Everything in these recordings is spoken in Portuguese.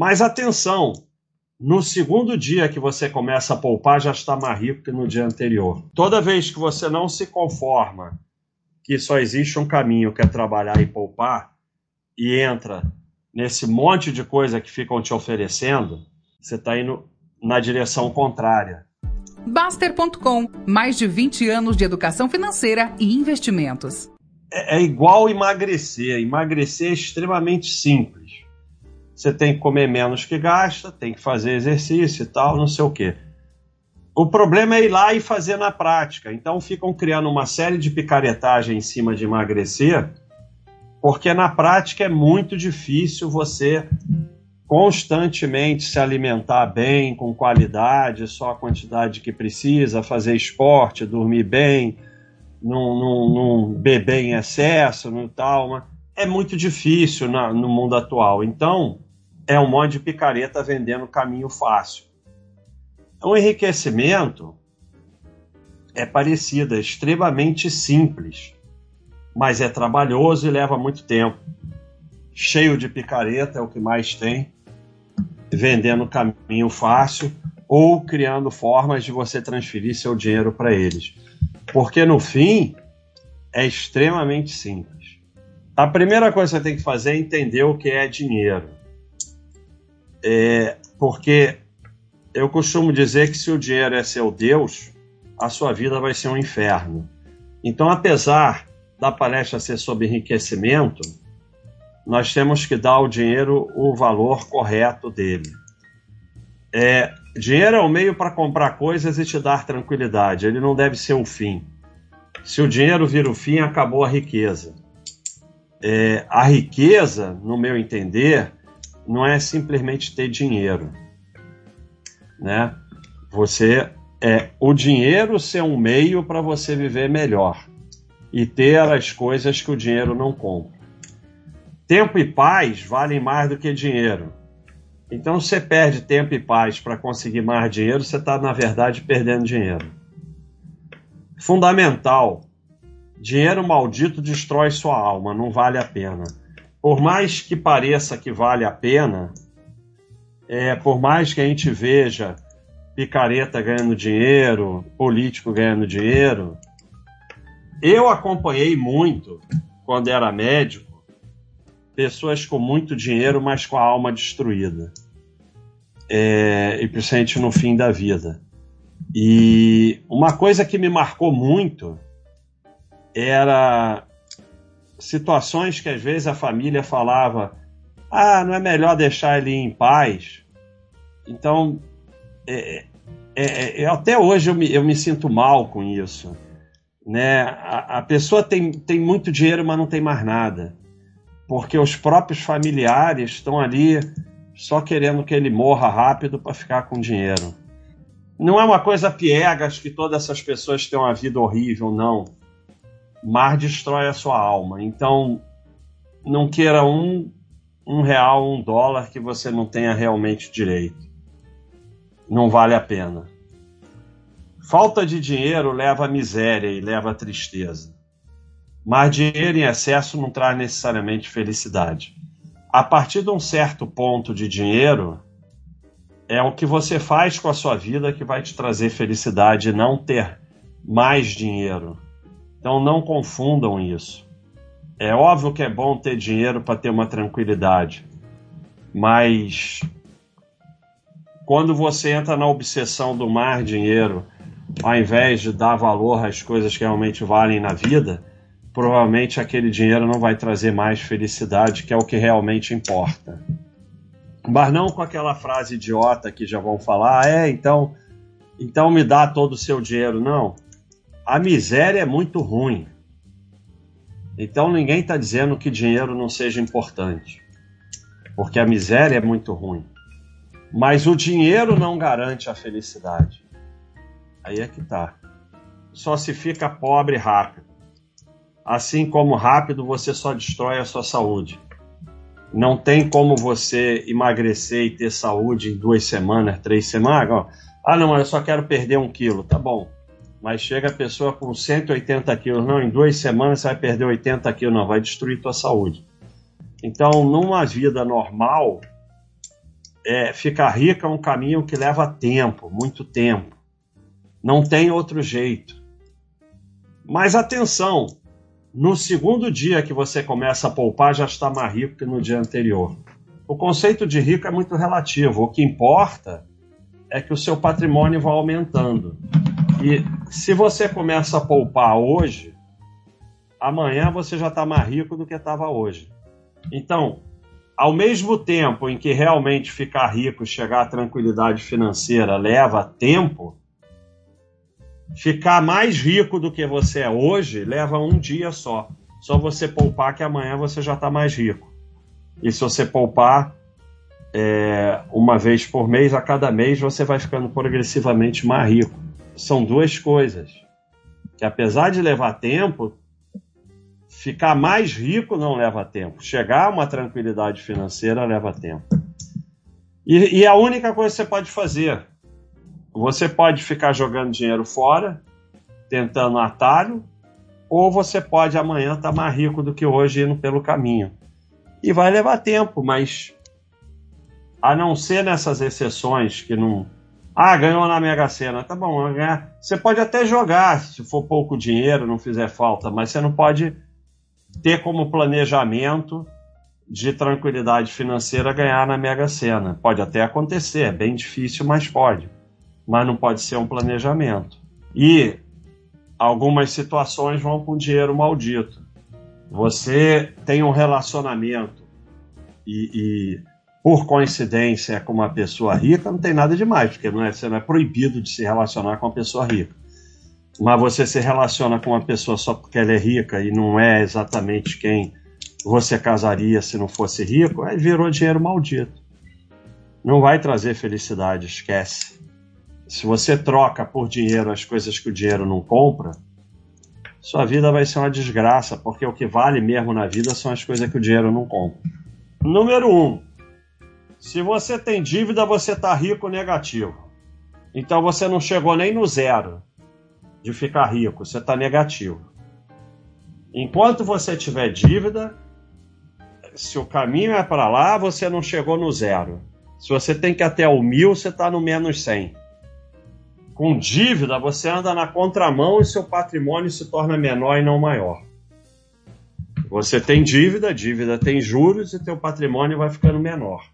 Mas atenção, no segundo dia que você começa a poupar, já está mais rico que no dia anterior. Toda vez que você não se conforma que só existe um caminho que é trabalhar e poupar, e entra nesse monte de coisa que ficam te oferecendo, você está indo na direção contrária. Baster.com mais de 20 anos de educação financeira e investimentos. É, é igual emagrecer. Emagrecer é extremamente simples. Você tem que comer menos que gasta, tem que fazer exercício e tal, não sei o quê. O problema é ir lá e fazer na prática. Então ficam criando uma série de picaretagem em cima de emagrecer, porque na prática é muito difícil você constantemente se alimentar bem, com qualidade, só a quantidade que precisa, fazer esporte, dormir bem, não, não, não beber em excesso, no tal. É muito difícil na, no mundo atual. Então, é um monte de picareta vendendo caminho fácil. O enriquecimento é parecido, é extremamente simples, mas é trabalhoso e leva muito tempo. Cheio de picareta é o que mais tem vendendo caminho fácil ou criando formas de você transferir seu dinheiro para eles. Porque no fim é extremamente simples. A primeira coisa que você tem que fazer é entender o que é dinheiro. É, porque eu costumo dizer que se o dinheiro é seu Deus, a sua vida vai ser um inferno. Então, apesar da palestra ser sobre enriquecimento, nós temos que dar ao dinheiro o valor correto dele. É, dinheiro é o meio para comprar coisas e te dar tranquilidade, ele não deve ser o fim. Se o dinheiro vira o fim, acabou a riqueza. É, a riqueza, no meu entender, não é simplesmente ter dinheiro. Né? Você é o dinheiro ser um meio para você viver melhor e ter as coisas que o dinheiro não compra. Tempo e paz valem mais do que dinheiro. Então, você perde tempo e paz para conseguir mais dinheiro, você está, na verdade, perdendo dinheiro. Fundamental: dinheiro maldito destrói sua alma, não vale a pena. Por mais que pareça que vale a pena, é, por mais que a gente veja picareta ganhando dinheiro, político ganhando dinheiro, eu acompanhei muito, quando era médico, pessoas com muito dinheiro, mas com a alma destruída. É, e principalmente no fim da vida. E uma coisa que me marcou muito era situações que às vezes a família falava: ah, não é melhor deixar ele em paz. Então, é, é, é, até hoje eu me, eu me sinto mal com isso. Né? A, a pessoa tem, tem muito dinheiro, mas não tem mais nada porque os próprios familiares estão ali só querendo que ele morra rápido para ficar com dinheiro. Não é uma coisa piegas que todas essas pessoas têm uma vida horrível, não. Mas destrói a sua alma. Então, não queira um, um real, um dólar que você não tenha realmente direito. Não vale a pena. Falta de dinheiro leva à miséria e leva à tristeza. Mas dinheiro em excesso não traz necessariamente felicidade. A partir de um certo ponto de dinheiro, é o que você faz com a sua vida que vai te trazer felicidade, não ter mais dinheiro. Então não confundam isso. É óbvio que é bom ter dinheiro para ter uma tranquilidade, mas quando você entra na obsessão do mar dinheiro, ao invés de dar valor às coisas que realmente valem na vida, provavelmente aquele dinheiro não vai trazer mais felicidade, que é o que realmente importa. Mas não com aquela frase idiota que já vão falar, ah, é, então, então me dá todo o seu dinheiro. Não. A miséria é muito ruim. Então ninguém está dizendo que dinheiro não seja importante. Porque a miséria é muito ruim. Mas o dinheiro não garante a felicidade. Aí é que tá. Só se fica pobre rápido. Assim como rápido, você só destrói a sua saúde. Não tem como você emagrecer e ter saúde em duas semanas, três semanas. Ah, não, eu só quero perder um quilo. Tá bom. Mas chega a pessoa com 180 quilos. Não, em duas semanas você vai perder 80 quilos. Não, vai destruir tua saúde. Então, numa vida normal, é, ficar rico é um caminho que leva tempo, muito tempo. Não tem outro jeito. Mas atenção, no segundo dia que você começa a poupar, já está mais rico que no dia anterior. O conceito de rico é muito relativo. O que importa é que o seu patrimônio vai aumentando. E se você começa a poupar hoje, amanhã você já está mais rico do que estava hoje. Então, ao mesmo tempo em que realmente ficar rico, chegar à tranquilidade financeira leva tempo, ficar mais rico do que você é hoje leva um dia só. Só você poupar que amanhã você já está mais rico. E se você poupar é, uma vez por mês, a cada mês você vai ficando progressivamente mais rico. São duas coisas que, apesar de levar tempo, ficar mais rico não leva tempo. Chegar a uma tranquilidade financeira leva tempo. E, e a única coisa que você pode fazer, você pode ficar jogando dinheiro fora, tentando atalho, ou você pode amanhã estar tá mais rico do que hoje indo pelo caminho. E vai levar tempo, mas a não ser nessas exceções que não. Ah, ganhou na Mega Sena. Tá bom, ganhar. Você pode até jogar se for pouco dinheiro, não fizer falta, mas você não pode ter como planejamento de tranquilidade financeira ganhar na Mega Sena. Pode até acontecer, é bem difícil, mas pode. Mas não pode ser um planejamento. E algumas situações vão com dinheiro maldito. Você tem um relacionamento e, e por coincidência com uma pessoa rica, não tem nada demais, porque não é, você não é proibido de se relacionar com uma pessoa rica. Mas você se relaciona com uma pessoa só porque ela é rica e não é exatamente quem você casaria se não fosse rico, aí virou dinheiro maldito. Não vai trazer felicidade, esquece. Se você troca por dinheiro as coisas que o dinheiro não compra, sua vida vai ser uma desgraça, porque o que vale mesmo na vida são as coisas que o dinheiro não compra. Número um, se você tem dívida, você está rico negativo. Então você não chegou nem no zero de ficar rico, você está negativo. Enquanto você tiver dívida, se o caminho é para lá, você não chegou no zero. Se você tem que até o mil, você está no menos 100. Com dívida, você anda na contramão e seu patrimônio se torna menor e não maior. Você tem dívida, dívida tem juros e teu patrimônio vai ficando menor.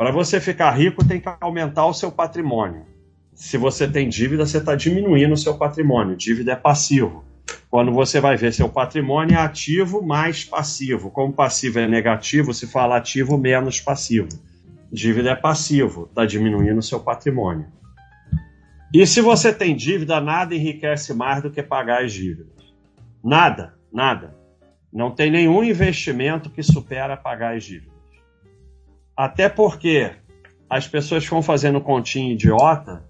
Para você ficar rico, tem que aumentar o seu patrimônio. Se você tem dívida, você está diminuindo o seu patrimônio. Dívida é passivo. Quando você vai ver seu patrimônio é ativo mais passivo. Como passivo é negativo, se fala ativo menos passivo. Dívida é passivo, está diminuindo o seu patrimônio. E se você tem dívida, nada enriquece mais do que pagar as dívidas. Nada, nada. Não tem nenhum investimento que supera pagar as dívidas. Até porque as pessoas ficam fazendo continha idiota,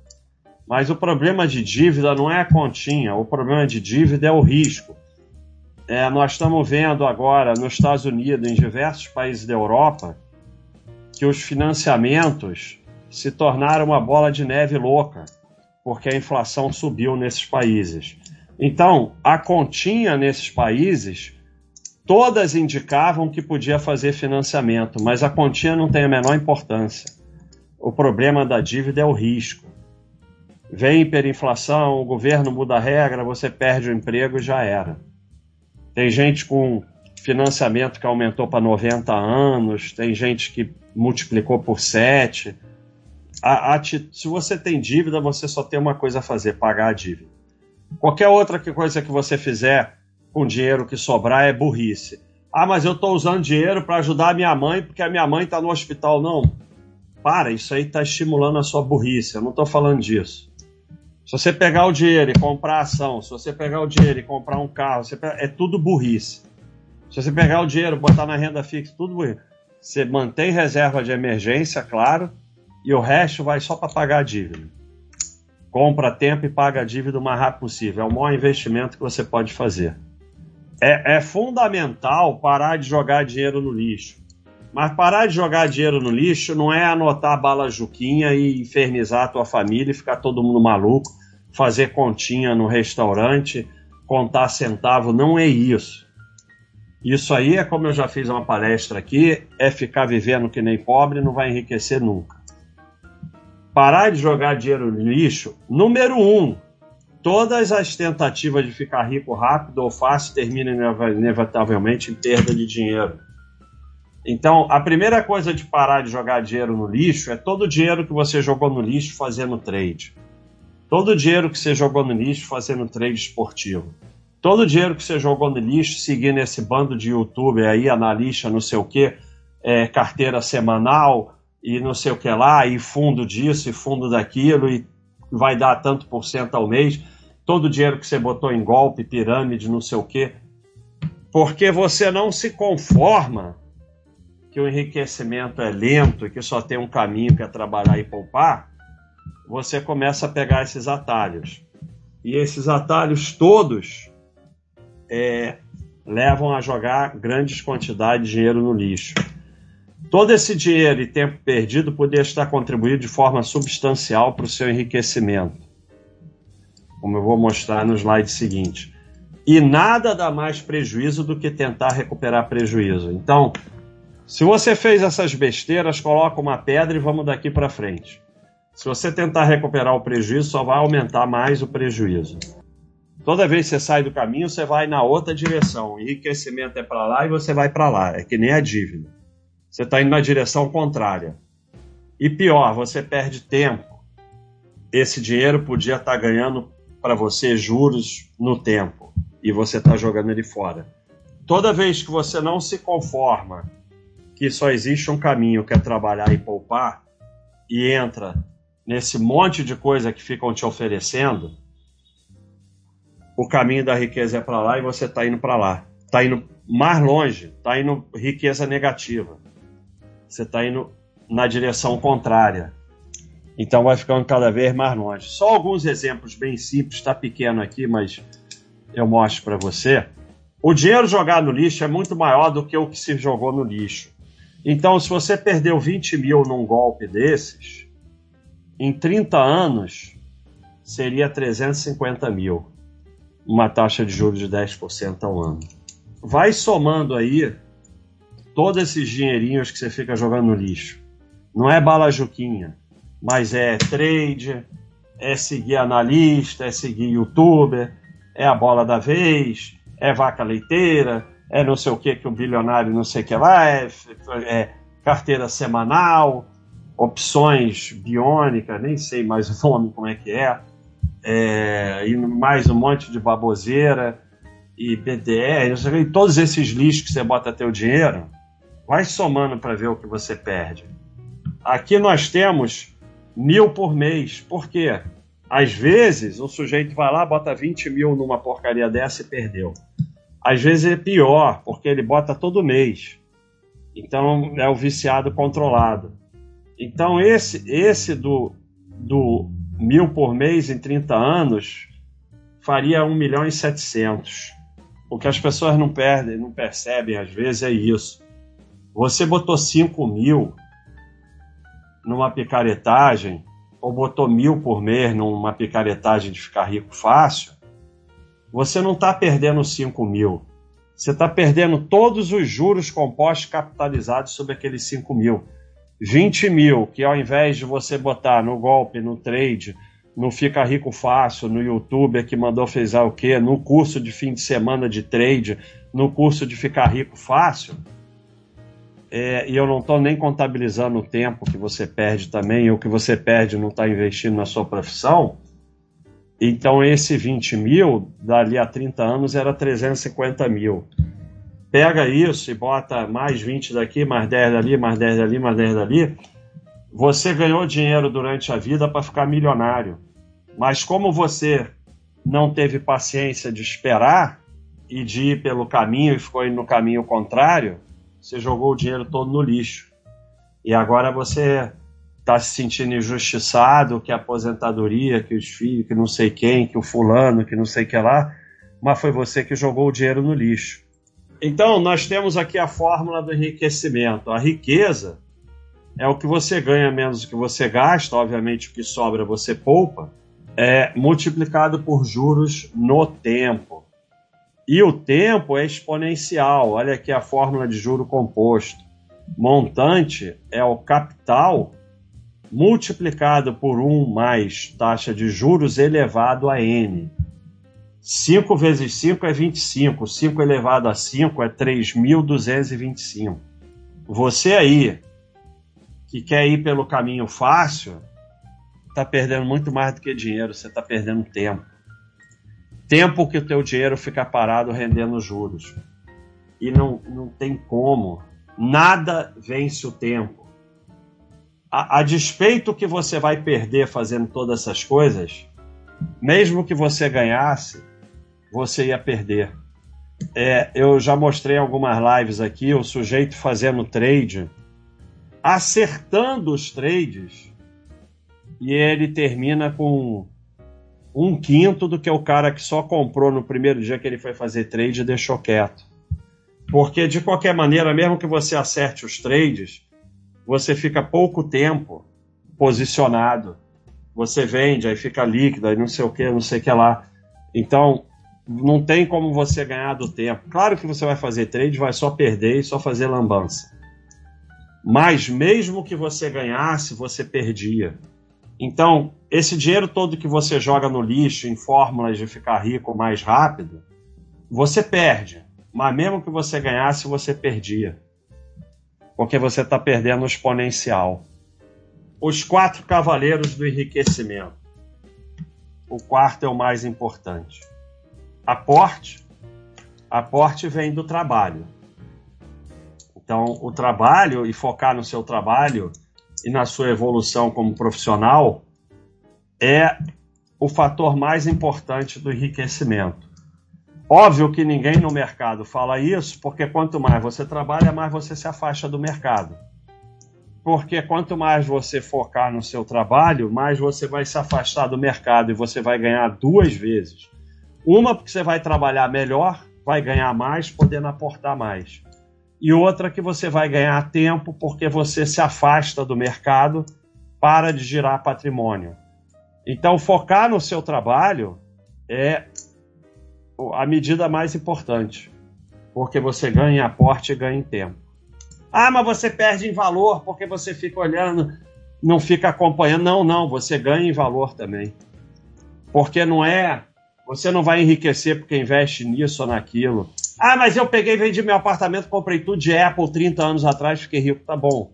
mas o problema de dívida não é a continha, o problema de dívida é o risco. É, nós estamos vendo agora nos Estados Unidos, em diversos países da Europa, que os financiamentos se tornaram uma bola de neve louca, porque a inflação subiu nesses países. Então, a continha nesses países Todas indicavam que podia fazer financiamento, mas a quantia não tem a menor importância. O problema da dívida é o risco. Vem hiperinflação, o governo muda a regra, você perde o emprego e já era. Tem gente com financiamento que aumentou para 90 anos, tem gente que multiplicou por 7. A, a, se você tem dívida, você só tem uma coisa a fazer: pagar a dívida. Qualquer outra coisa que você fizer com dinheiro que sobrar é burrice. Ah, mas eu estou usando dinheiro para ajudar a minha mãe porque a minha mãe está no hospital. Não. Para, isso aí está estimulando a sua burrice. Eu não estou falando disso. Se você pegar o dinheiro e comprar ação, se você pegar o dinheiro e comprar um carro, pega... é tudo burrice. Se você pegar o dinheiro botar na renda fixa, tudo burrice. Você mantém reserva de emergência, claro, e o resto vai só para pagar a dívida. Compra tempo e paga a dívida o mais rápido possível. É o maior investimento que você pode fazer. É, é fundamental parar de jogar dinheiro no lixo. Mas parar de jogar dinheiro no lixo não é anotar bala juquinha e infernizar a tua família e ficar todo mundo maluco, fazer continha no restaurante, contar centavo, não é isso. Isso aí é como eu já fiz uma palestra aqui, é ficar vivendo que nem pobre, não vai enriquecer nunca. Parar de jogar dinheiro no lixo, número um, todas as tentativas de ficar rico rápido ou fácil terminam inevitavelmente em perda de dinheiro. Então, a primeira coisa de parar de jogar dinheiro no lixo é todo o dinheiro que você jogou no lixo fazendo trade. Todo o dinheiro que você jogou no lixo fazendo trade esportivo. Todo o dinheiro que você jogou no lixo seguindo esse bando de youtuber aí, analista, não sei o que, é, carteira semanal e não sei o que lá, e fundo disso e fundo daquilo, e vai dar tanto por cento ao mês. Todo o dinheiro que você botou em golpe, pirâmide, não sei o que. Porque você não se conforma que o enriquecimento é lento e que só tem um caminho que é trabalhar e poupar, você começa a pegar esses atalhos. E esses atalhos todos é, levam a jogar grandes quantidades de dinheiro no lixo. Todo esse dinheiro e tempo perdido poderia estar contribuindo de forma substancial para o seu enriquecimento, como eu vou mostrar no slide seguinte. E nada dá mais prejuízo do que tentar recuperar prejuízo. Então, se você fez essas besteiras, coloca uma pedra e vamos daqui para frente. Se você tentar recuperar o prejuízo, só vai aumentar mais o prejuízo. Toda vez que você sai do caminho, você vai na outra direção. Enriquecimento é para lá e você vai para lá. É que nem a dívida. Você está indo na direção contrária. E pior, você perde tempo. Esse dinheiro podia estar tá ganhando para você juros no tempo e você está jogando ele fora. Toda vez que você não se conforma que só existe um caminho que é trabalhar e poupar e entra nesse monte de coisa que ficam te oferecendo, o caminho da riqueza é para lá e você está indo para lá. Está indo mais longe, está indo riqueza negativa. Você está indo na direção contrária. Então vai ficando cada vez mais longe. Só alguns exemplos bem simples, está pequeno aqui, mas eu mostro para você. O dinheiro jogado no lixo é muito maior do que o que se jogou no lixo. Então, se você perdeu 20 mil num golpe desses, em 30 anos seria 350 mil, uma taxa de juros de 10% ao ano. Vai somando aí todos esses dinheirinhos que você fica jogando no lixo. Não é bala juquinha, mas é trade, é seguir analista, é seguir youtuber, é a bola da vez, é vaca leiteira, é não sei o que que o bilionário não sei o que lá, é, é carteira semanal, opções biônicas, nem sei mais o nome como é que é, é e mais um monte de baboseira e BDR, e todos esses lixos que você bota teu dinheiro, vai somando para ver o que você perde. Aqui nós temos mil por mês. Por quê? Às vezes o sujeito vai lá, bota 20 mil numa porcaria dessa e perdeu. Às vezes é pior, porque ele bota todo mês. Então é o viciado controlado. Então esse, esse do, do mil por mês em 30 anos faria 1 milhão e 700. O que as pessoas não perdem, não percebem às vezes é isso. Você botou 5 mil numa picaretagem, ou botou mil por mês numa picaretagem de ficar rico fácil, você não está perdendo 5 mil. Você está perdendo todos os juros compostos capitalizados sobre aqueles 5 mil. 20 mil, que ao invés de você botar no golpe, no trade, no Fica Rico Fácil, no YouTube que mandou fez o quê, no curso de fim de semana de trade, no curso de Ficar Rico Fácil, é, e eu não estou nem contabilizando o tempo que você perde também, e o que você perde não está investindo na sua profissão, então esse 20 mil, dali a 30 anos, era 350 mil. Pega isso e bota mais 20 daqui, mais 10 dali, mais 10 dali, mais 10 dali. Você ganhou dinheiro durante a vida para ficar milionário. Mas como você não teve paciência de esperar e de ir pelo caminho e ficou indo no caminho contrário, você jogou o dinheiro todo no lixo. E agora você está se sentindo injustiçado, que a aposentadoria, que os filhos, que não sei quem, que o fulano, que não sei que lá, mas foi você que jogou o dinheiro no lixo. Então, nós temos aqui a fórmula do enriquecimento. A riqueza é o que você ganha menos do que você gasta, obviamente o que sobra você poupa, é multiplicado por juros no tempo. E o tempo é exponencial. Olha aqui a fórmula de juro composto. Montante é o capital multiplicado por 1 mais taxa de juros elevado a n. 5 vezes 5 é 25. 5 elevado a 5 é 3.225. Você aí, que quer ir pelo caminho fácil, está perdendo muito mais do que dinheiro, você está perdendo tempo tempo que o teu dinheiro fica parado rendendo juros. E não, não tem como. Nada vence o tempo. A, a despeito que você vai perder fazendo todas essas coisas, mesmo que você ganhasse, você ia perder. É, eu já mostrei algumas lives aqui, o sujeito fazendo trade, acertando os trades, e ele termina com um quinto do que o cara que só comprou no primeiro dia que ele foi fazer trade e deixou quieto. Porque, de qualquer maneira, mesmo que você acerte os trades, você fica pouco tempo posicionado. Você vende, aí fica líquido, aí não sei o que, não sei o que lá. Então, não tem como você ganhar do tempo. Claro que você vai fazer trade, vai só perder e só fazer lambança. Mas mesmo que você ganhasse, você perdia. Então, esse dinheiro todo que você joga no lixo em fórmulas de ficar rico mais rápido, você perde. Mas mesmo que você ganhasse, você perdia. Porque você está perdendo o exponencial. Os quatro cavaleiros do enriquecimento. O quarto é o mais importante. Aporte. Aporte vem do trabalho. Então, o trabalho e focar no seu trabalho e na sua evolução como profissional é o fator mais importante do enriquecimento. Óbvio que ninguém no mercado fala isso, porque quanto mais você trabalha, mais você se afasta do mercado. Porque quanto mais você focar no seu trabalho, mais você vai se afastar do mercado e você vai ganhar duas vezes. Uma, porque você vai trabalhar melhor, vai ganhar mais, podendo aportar mais e outra que você vai ganhar tempo porque você se afasta do mercado para de girar patrimônio. Então, focar no seu trabalho é a medida mais importante, porque você ganha em aporte e ganha em tempo. Ah, mas você perde em valor porque você fica olhando, não fica acompanhando. Não, não, você ganha em valor também. Porque não é. Você não vai enriquecer porque investe nisso ou naquilo. Ah, mas eu peguei, vendi meu apartamento, comprei tudo de Apple 30 anos atrás, fiquei rico. Tá bom.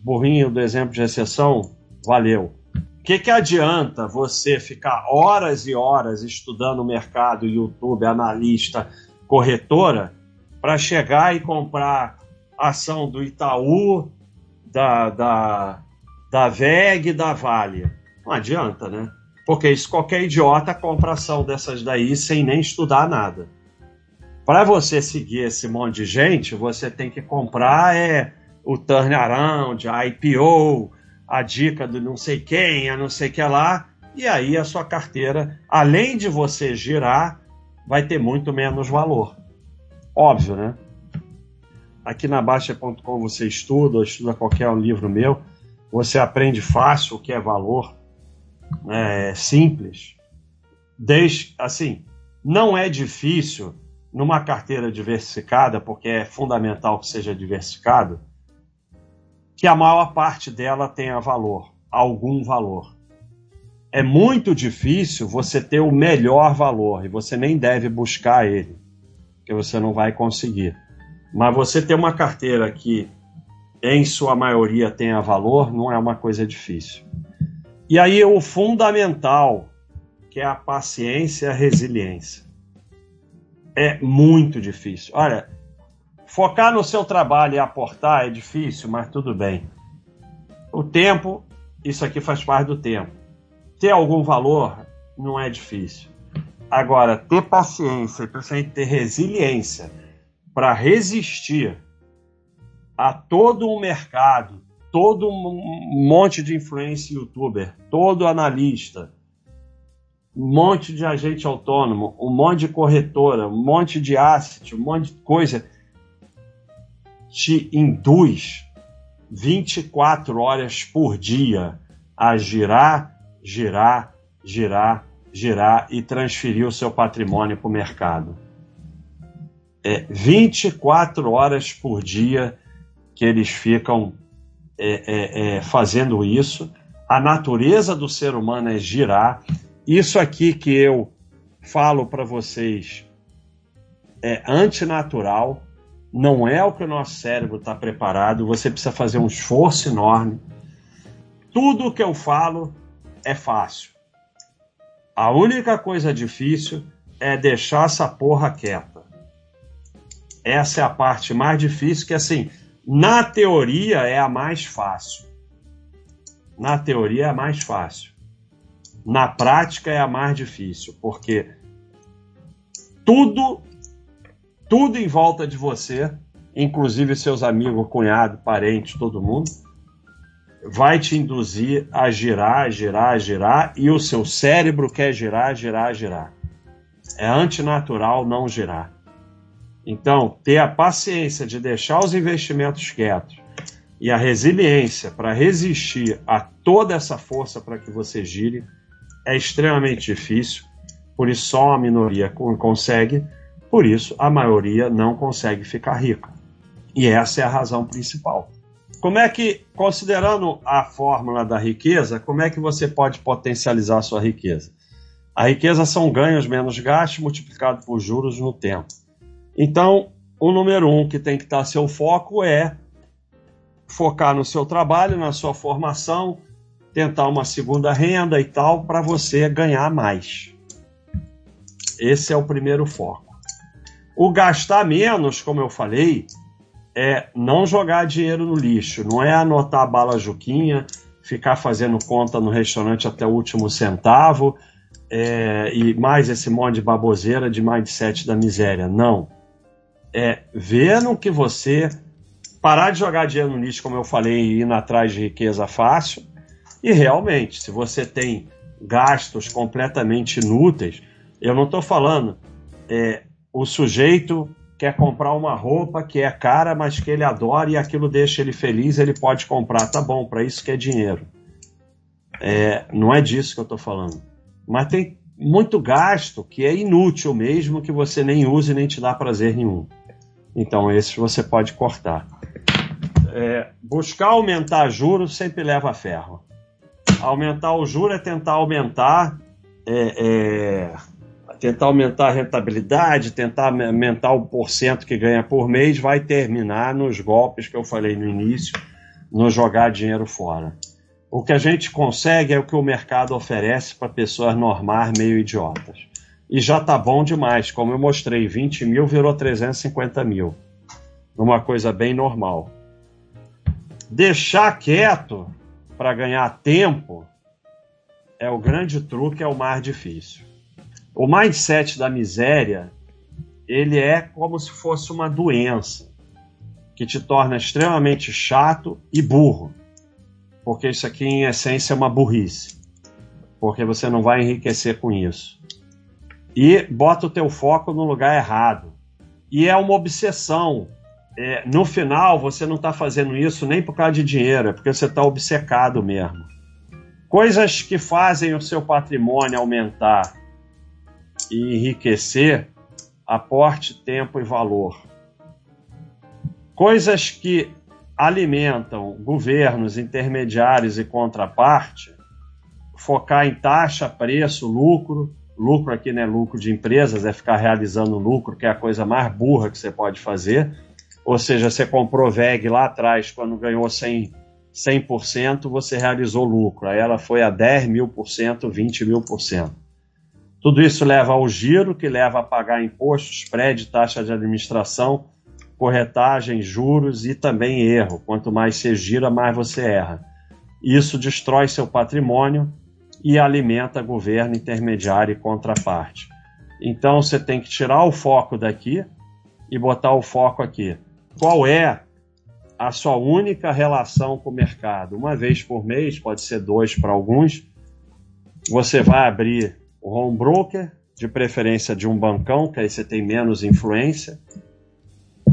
Burrinho do exemplo de exceção, valeu. O que, que adianta você ficar horas e horas estudando o mercado, YouTube, analista, corretora, para chegar e comprar ação do Itaú, da, da, da VEG da Vale? Não adianta, né? Porque isso qualquer idiota compra ação dessas daí sem nem estudar nada. Para você seguir esse monte de gente, você tem que comprar é, o turnaround, a IPO, a dica do não sei quem, a não sei que lá, e aí a sua carteira, além de você girar, vai ter muito menos valor. Óbvio, né? Aqui na Baixa.com você estuda, ou estuda qualquer livro meu, você aprende fácil o que é valor, é simples. Desde, assim, não é difícil numa carteira diversificada, porque é fundamental que seja diversificado, que a maior parte dela tenha valor, algum valor. É muito difícil você ter o melhor valor e você nem deve buscar ele, porque você não vai conseguir. Mas você ter uma carteira que em sua maioria tenha valor não é uma coisa difícil. E aí o fundamental, que é a paciência e a resiliência é muito difícil. Olha, focar no seu trabalho e aportar é difícil, mas tudo bem. O tempo, isso aqui faz parte do tempo. Ter algum valor não é difícil. Agora, ter paciência principalmente ter resiliência para resistir a todo um mercado, todo um monte de influência youtuber, todo analista, um monte de agente autônomo, um monte de corretora, um monte de asset, um monte de coisa, te induz 24 horas por dia a girar, girar, girar, girar e transferir o seu patrimônio para o mercado. é 24 horas por dia que eles ficam é, é, é, fazendo isso. A natureza do ser humano é girar. Isso aqui que eu falo para vocês é antinatural, não é o que o nosso cérebro está preparado. Você precisa fazer um esforço enorme. Tudo que eu falo é fácil. A única coisa difícil é deixar essa porra quieta. Essa é a parte mais difícil, que assim, na teoria é a mais fácil. Na teoria é a mais fácil. Na prática é a mais difícil, porque tudo, tudo em volta de você, inclusive seus amigos, cunhado, parentes, todo mundo, vai te induzir a girar, girar, girar, e o seu cérebro quer girar, girar, girar. É antinatural não girar. Então, ter a paciência de deixar os investimentos quietos e a resiliência para resistir a toda essa força para que você gire é extremamente difícil. Por isso, só uma minoria consegue, por isso, a maioria não consegue ficar rica. E essa é a razão principal. Como é que, considerando a fórmula da riqueza, como é que você pode potencializar a sua riqueza? A riqueza são ganhos menos gastos multiplicado por juros no tempo. Então, o número um que tem que estar seu foco é focar no seu trabalho, na sua formação, tentar uma segunda renda e tal, para você ganhar mais. Esse é o primeiro foco. O gastar menos, como eu falei, é não jogar dinheiro no lixo, não é anotar a bala juquinha, ficar fazendo conta no restaurante até o último centavo é, e mais esse monte de baboseira de mindset da miséria. Não. É ver no que você parar de jogar dinheiro no lixo, como eu falei, e ir atrás de riqueza fácil. E realmente, se você tem gastos completamente inúteis, eu não estou falando é, o sujeito quer comprar uma roupa que é cara, mas que ele adora e aquilo deixa ele feliz, ele pode comprar. Tá bom, para isso que é dinheiro. É, não é disso que eu estou falando. Mas tem muito gasto que é inútil mesmo, que você nem usa e nem te dá prazer nenhum. Então, esses você pode cortar. É, buscar aumentar juros sempre leva a ferro. Aumentar o juro é tentar aumentar é, é, tentar aumentar a rentabilidade, tentar aumentar o porcento que ganha por mês, vai terminar nos golpes que eu falei no início, no jogar dinheiro fora. O que a gente consegue é o que o mercado oferece para pessoas normais, meio idiotas. E já tá bom demais, como eu mostrei, 20 mil virou 350 mil. Uma coisa bem normal. Deixar quieto para ganhar tempo é o grande truque, é o mais difícil. O mindset da miséria, ele é como se fosse uma doença que te torna extremamente chato e burro. Porque isso aqui, em essência, é uma burrice. Porque você não vai enriquecer com isso. E bota o teu foco no lugar errado. E é uma obsessão. É, no final, você não está fazendo isso nem por causa de dinheiro, é porque você está obcecado mesmo. Coisas que fazem o seu patrimônio aumentar e enriquecer, aporte tempo e valor. Coisas que alimentam governos, intermediários e contraparte, focar em taxa, preço, lucro. Lucro aqui não é lucro de empresas, é ficar realizando lucro, que é a coisa mais burra que você pode fazer. Ou seja, você comprou VEG lá atrás, quando ganhou 100%, 100% você realizou lucro. Aí ela foi a 10 mil por cento, 20 mil por cento. Tudo isso leva ao giro, que leva a pagar impostos, spread, taxa de administração, corretagem, juros e também erro. Quanto mais você gira, mais você erra. Isso destrói seu patrimônio e alimenta governo intermediário e contraparte. Então você tem que tirar o foco daqui e botar o foco aqui. Qual é a sua única relação com o mercado? Uma vez por mês, pode ser dois para alguns, você vai abrir o home broker, de preferência de um bancão, que aí você tem menos influência.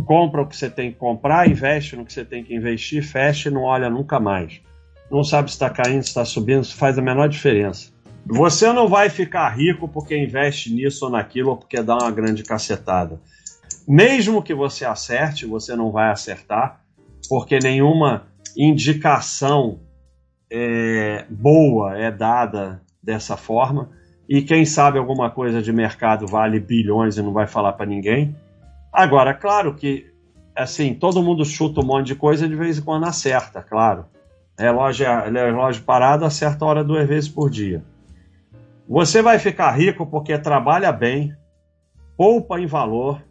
Compra o que você tem que comprar, investe no que você tem que investir, fecha e não olha nunca mais. Não sabe se está caindo, se está subindo, isso faz a menor diferença. Você não vai ficar rico porque investe nisso ou naquilo ou porque dá uma grande cacetada. Mesmo que você acerte, você não vai acertar, porque nenhuma indicação é, boa é dada dessa forma. E quem sabe alguma coisa de mercado vale bilhões e não vai falar para ninguém. Agora, claro que assim, todo mundo chuta um monte de coisa e de vez em quando acerta, claro. Relógio, relógio parado acerta a hora duas vezes por dia. Você vai ficar rico porque trabalha bem, poupa em valor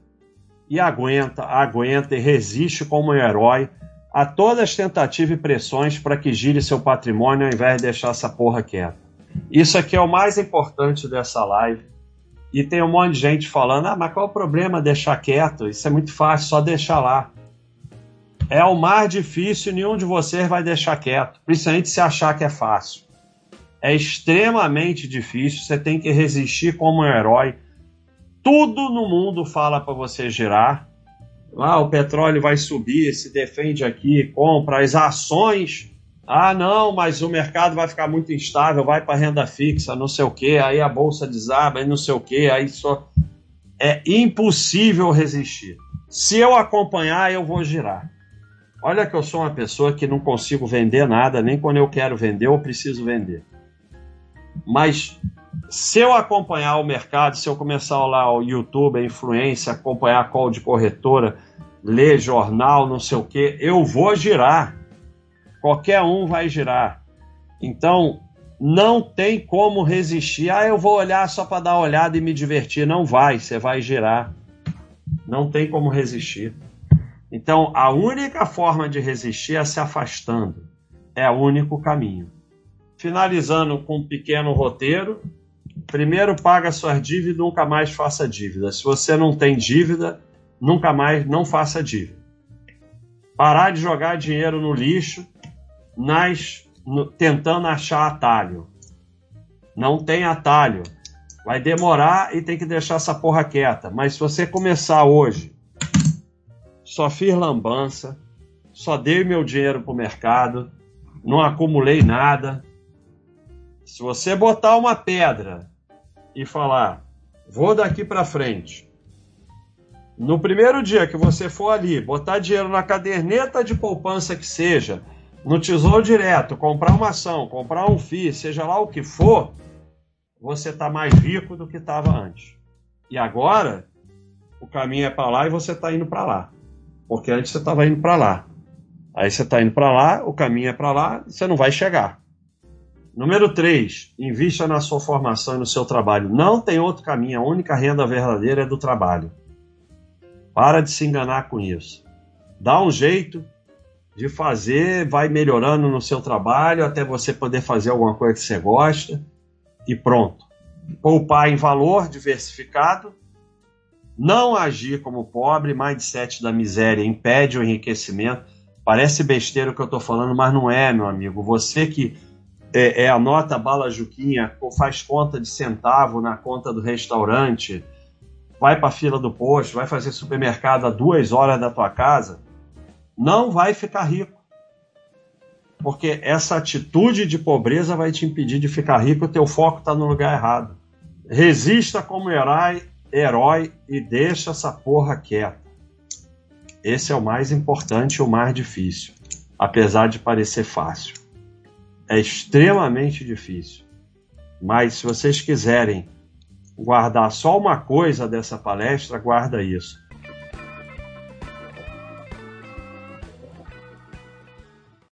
e aguenta, aguenta e resiste como um herói a todas as tentativas e pressões para que gire seu patrimônio ao invés de deixar essa porra quieta. Isso aqui é o mais importante dessa live. E tem um monte de gente falando: ah, mas qual é o problema deixar quieto? Isso é muito fácil, só deixar lá. É o mais difícil, nenhum de vocês vai deixar quieto, principalmente se achar que é fácil. É extremamente difícil, você tem que resistir como um herói tudo no mundo fala para você girar. Ah, o petróleo vai subir, se defende aqui, compra as ações. Ah, não, mas o mercado vai ficar muito instável, vai para renda fixa, não sei o que, aí a bolsa desaba, aí não sei o que, aí só é impossível resistir. Se eu acompanhar, eu vou girar. Olha que eu sou uma pessoa que não consigo vender nada, nem quando eu quero vender, eu preciso vender. Mas se eu acompanhar o mercado, se eu começar lá o YouTube, a influência, acompanhar a call de corretora, ler jornal, não sei o que, eu vou girar. Qualquer um vai girar. Então, não tem como resistir. Ah, eu vou olhar só para dar uma olhada e me divertir. Não vai, você vai girar. Não tem como resistir. Então, a única forma de resistir é se afastando. É o único caminho. Finalizando com um pequeno roteiro, Primeiro, paga suas dívidas, nunca mais faça dívida. Se você não tem dívida, nunca mais não faça dívida. Parar de jogar dinheiro no lixo, nas, no, tentando achar atalho. Não tem atalho. Vai demorar e tem que deixar essa porra quieta. Mas se você começar hoje, só fiz lambança, só dei meu dinheiro pro mercado, não acumulei nada, se você botar uma pedra e falar, vou daqui para frente, no primeiro dia que você for ali, botar dinheiro na caderneta de poupança que seja, no Tesouro Direto, comprar uma ação, comprar um FII, seja lá o que for, você está mais rico do que estava antes. E agora, o caminho é para lá e você está indo para lá. Porque antes você estava indo para lá. Aí você está indo para lá, o caminho é para lá, você não vai chegar. Número 3, invista na sua formação e no seu trabalho. Não tem outro caminho, a única renda verdadeira é do trabalho. Para de se enganar com isso. Dá um jeito de fazer, vai melhorando no seu trabalho até você poder fazer alguma coisa que você gosta e pronto. Poupar em valor diversificado, não agir como pobre, mindset da miséria impede o enriquecimento. Parece besteira o que eu estou falando, mas não é, meu amigo. Você que é, é anota bala Juquinha, ou faz conta de centavo na conta do restaurante, vai para a fila do posto, vai fazer supermercado a duas horas da tua casa, não vai ficar rico. Porque essa atitude de pobreza vai te impedir de ficar rico, o teu foco está no lugar errado. Resista como herói, herói e deixa essa porra quieta. Esse é o mais importante e o mais difícil, apesar de parecer fácil é extremamente difícil. Mas se vocês quiserem guardar só uma coisa dessa palestra, guarda isso.